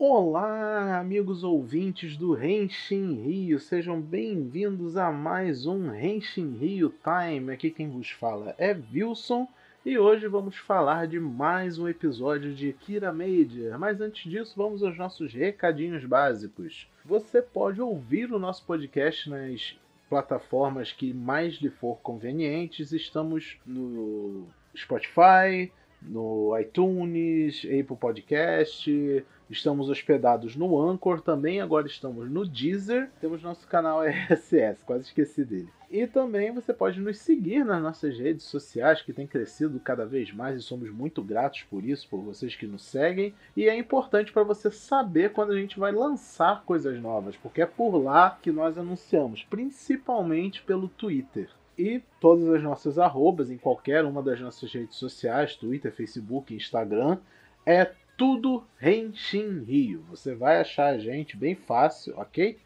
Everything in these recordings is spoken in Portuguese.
Olá, amigos ouvintes do Renshin Rio, sejam bem-vindos a mais um Renshin Rio Time. Aqui quem vos fala é Wilson e hoje vamos falar de mais um episódio de Kira Major. Mas antes disso, vamos aos nossos recadinhos básicos. Você pode ouvir o nosso podcast nas plataformas que mais lhe for convenientes. Estamos no Spotify, no iTunes, Apple Podcast, estamos hospedados no Anchor também, agora estamos no Deezer, temos nosso canal RSS, quase esqueci dele. E também você pode nos seguir nas nossas redes sociais, que tem crescido cada vez mais e somos muito gratos por isso, por vocês que nos seguem. E é importante para você saber quando a gente vai lançar coisas novas, porque é por lá que nós anunciamos, principalmente pelo Twitter e todas as nossas arrobas em qualquer uma das nossas redes sociais, Twitter, Facebook, Instagram, é tudo Renshin Rio. Você vai achar a gente bem fácil, ok?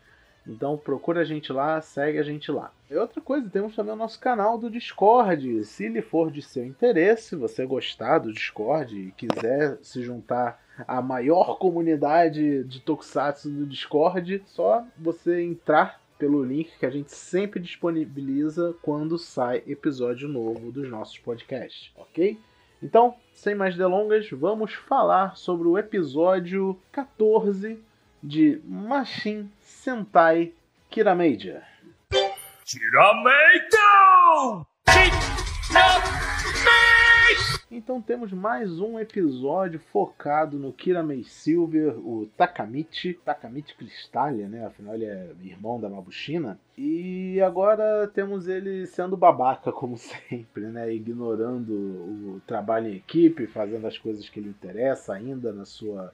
Então procura a gente lá, segue a gente lá. E outra coisa, temos também o nosso canal do Discord. Se lhe for de seu interesse, você gostar do Discord e quiser se juntar à maior comunidade de Tokusatsu do Discord, só você entrar pelo link que a gente sempre disponibiliza quando sai episódio novo dos nossos podcasts, ok? Então, sem mais delongas, vamos falar sobre o episódio 14 de Machine Sentai Kirameija. Kirameija! Então temos mais um episódio focado no Kiramei Silver, o Takamichi, Takamichi Cristália, né? Afinal ele é irmão da Mabushina. E agora temos ele sendo babaca, como sempre, né? Ignorando o trabalho em equipe, fazendo as coisas que lhe interessam ainda na sua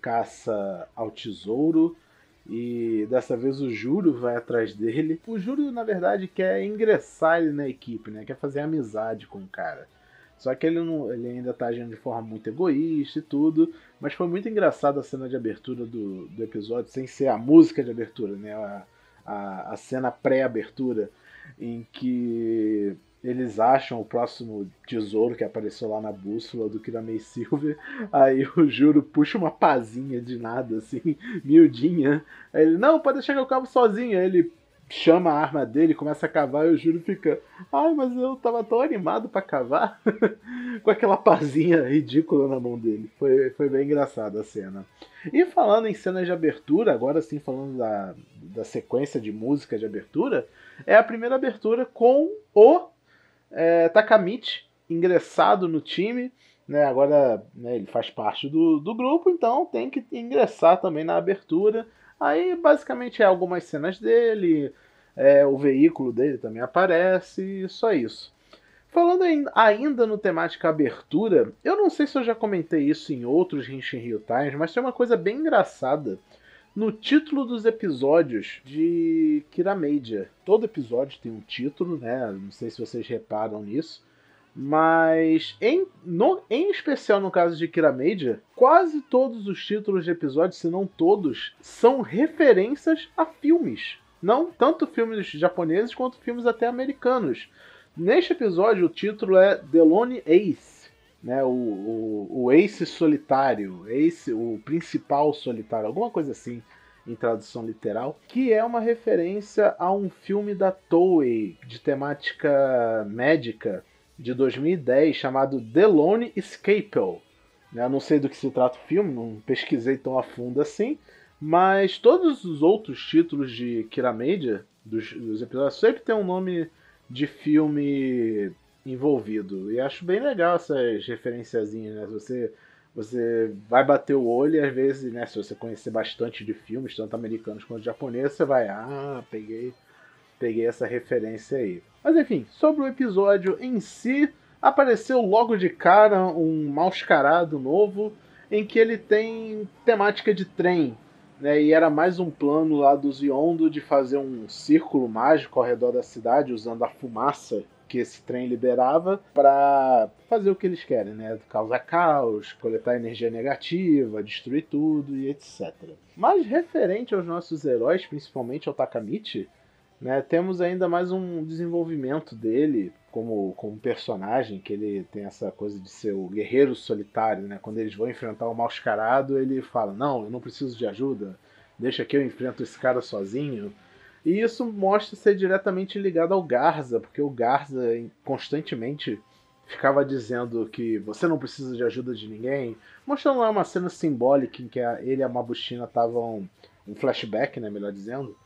caça ao tesouro. E dessa vez o Juro vai atrás dele. O Juro, na verdade, quer ingressar ele na equipe, né? Quer fazer amizade com o cara. Só que ele, não, ele ainda tá agindo de forma muito egoísta e tudo. Mas foi muito engraçado a cena de abertura do, do episódio, sem ser a música de abertura, né? A, a, a cena pré-abertura, em que eles acham o próximo tesouro que apareceu lá na bússola do Kiramei Silver. Aí o Juro puxa uma pazinha de nada, assim, miudinha. Aí ele, não, pode deixar que eu cavo sozinho. Aí ele chama a arma dele, começa a cavar e o Júlio fica. Ai, mas eu tava tão animado para cavar. Com aquela pazinha ridícula na mão dele. Foi, foi bem engraçada a cena. E falando em cenas de abertura, agora sim falando da, da sequência de música de abertura, é a primeira abertura com o é, Takamichi ingressado no time. Né, agora né, ele faz parte do, do grupo, então tem que ingressar também na abertura. Aí basicamente é algumas cenas dele, é, o veículo dele também aparece, e só isso. Falando ainda no temática abertura, eu não sei se eu já comentei isso em outros Henshin Rio Times, mas tem uma coisa bem engraçada no título dos episódios de Kiramedia. Todo episódio tem um título, né? Não sei se vocês reparam nisso. Mas, em, no, em especial no caso de Kira Major, quase todos os títulos de episódios, se não todos, são referências a filmes. Não tanto filmes japoneses quanto filmes até americanos. Neste episódio, o título é The Lone Ace, né? o, o, o Ace solitário, Ace, o principal solitário, alguma coisa assim em tradução literal, que é uma referência a um filme da Toei de temática médica de 2010 chamado The Lone Escapel. Eu não sei do que se trata o filme, não pesquisei tão a fundo assim, mas todos os outros títulos de Kira Media, dos, dos episódios, sempre tem um nome de filme envolvido. E acho bem legal essas referenciazinhas, né? Você, você vai bater o olho e às vezes, né, se você conhecer bastante de filmes, tanto americanos quanto japoneses, você vai, ah, peguei, peguei essa referência aí. Mas enfim, sobre o episódio em si, apareceu logo de cara um mascarado novo em que ele tem temática de trem. Né, e era mais um plano lá do Ziondo de fazer um círculo mágico ao redor da cidade usando a fumaça que esse trem liberava para fazer o que eles querem, né? Causar caos, coletar energia negativa, destruir tudo e etc. Mas referente aos nossos heróis, principalmente ao Takamichi, Né? Temos ainda mais um desenvolvimento dele como, como personagem, que ele tem essa coisa de ser o guerreiro solitário, né? Quando eles vão enfrentar o mascarado, ele fala, não, eu não preciso de ajuda, deixa que eu enfrento esse cara sozinho. E isso mostra ser diretamente ligado ao Garza, porque o Garza constantemente ficava dizendo que você não precisa de ajuda de ninguém, mostrando lá uma cena simbólica em que ele e a Mabushina estavam um flashback, né, melhor dizendo,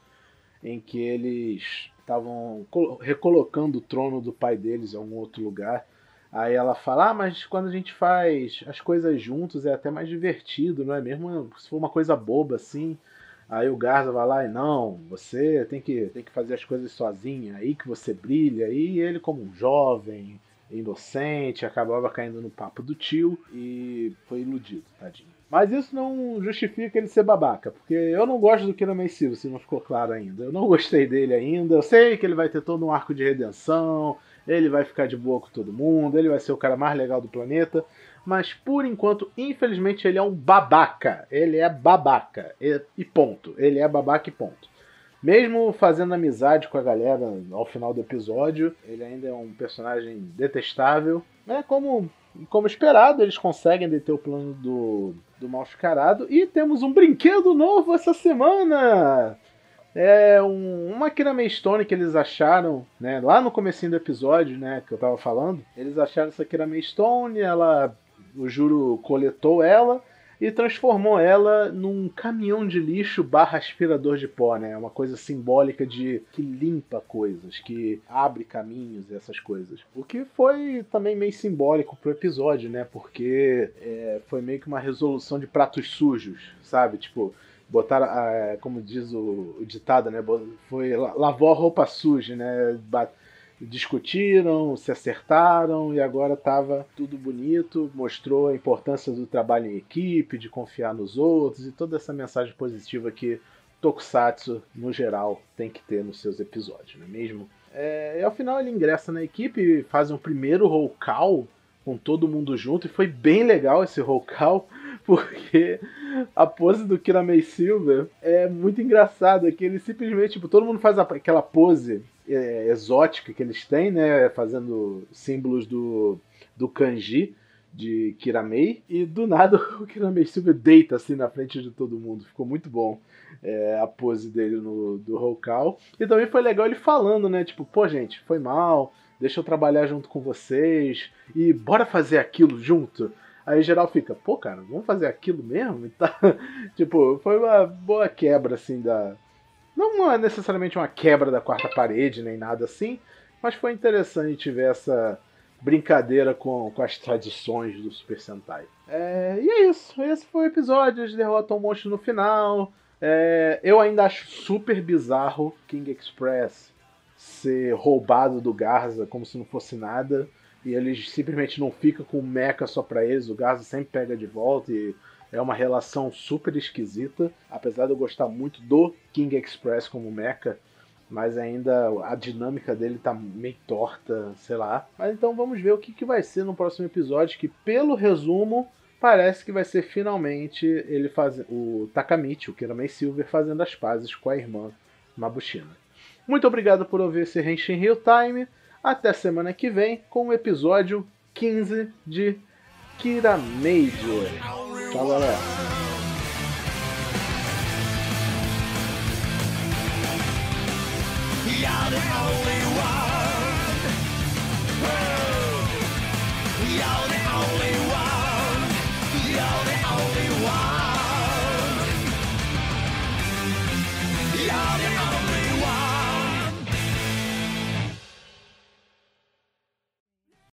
em que eles estavam recolocando o trono do pai deles em algum outro lugar. Aí ela fala: Ah, mas quando a gente faz as coisas juntos é até mais divertido, não é mesmo? Se for uma coisa boba assim. Aí o Garza vai lá e não, você tem que, tem que fazer as coisas sozinho, aí que você brilha. E ele, como um jovem, inocente, acabava caindo no papo do tio e foi iludido, tadinho. Mas isso não justifica ele ser babaca, porque eu não gosto do Kira Silva, se não ficou claro ainda. Eu não gostei dele ainda. Eu sei que ele vai ter todo um arco de redenção, ele vai ficar de boa com todo mundo, ele vai ser o cara mais legal do planeta. Mas por enquanto, infelizmente, ele é um babaca. Ele é babaca. E ponto. Ele é babaca e ponto. Mesmo fazendo amizade com a galera ao final do episódio, ele ainda é um personagem detestável. É como como esperado, eles conseguem deter o plano do, do mascarado. E temos um brinquedo novo essa semana! É um, uma Kirame Stone que eles acharam, né? Lá no comecinho do episódio, né? Que eu tava falando. Eles acharam essa Kirame Stone, ela... O Juro coletou ela e transformou ela num caminhão de lixo barra aspirador de pó, né? Uma coisa simbólica de que limpa coisas, que abre caminhos e essas coisas. O que foi também meio simbólico pro episódio, né? Porque é, foi meio que uma resolução de pratos sujos, sabe? Tipo, botar, como diz o ditado, né? Foi lavou a roupa suja, né? Discutiram, se acertaram e agora estava tudo bonito, mostrou a importância do trabalho em equipe, de confiar nos outros e toda essa mensagem positiva que Tokusatsu, no geral, tem que ter nos seus episódios, não é mesmo? É, e ao final ele ingressa na equipe faz um primeiro roll call com todo mundo junto e foi bem legal esse roll call porque a pose do Kiramei Silver é muito engraçada, que ele simplesmente, tipo, todo mundo faz aquela pose é, exótica que eles têm, né? Fazendo símbolos do, do kanji de Kiramei. E do nada o Kiramei Silver deita assim na frente de todo mundo. Ficou muito bom é, a pose dele no, do Hokal. E também foi legal ele falando, né? Tipo, pô, gente, foi mal. Deixa eu trabalhar junto com vocês. E bora fazer aquilo junto. Aí geral fica, pô, cara, vamos fazer aquilo mesmo? Tá, tipo, foi uma boa quebra, assim, da, não é necessariamente uma quebra da quarta parede, nem nada assim, mas foi interessante ver essa brincadeira com, com as tradições do Super Sentai. É, e é isso. Esse foi o episódio. Eles derrotam o monstro no final. É, eu ainda acho super bizarro King Express ser roubado do Garza como se não fosse nada. E eles simplesmente não ficam com o mecha só pra eles. O Garza sempre pega de volta e é uma relação super esquisita, apesar de eu gostar muito do King Express como mecha, mas ainda a dinâmica dele tá meio torta, sei lá. Mas então vamos ver o que, que vai ser no próximo episódio, que pelo resumo parece que vai ser finalmente ele fazendo o Takamichi, o Kiramei Silver, fazendo as pazes com a irmã Mabushina. Muito obrigado por ouvir esse Henshin Real Time. Até semana que vem com o episódio 15 de Kira Major. Tchau, galera. You're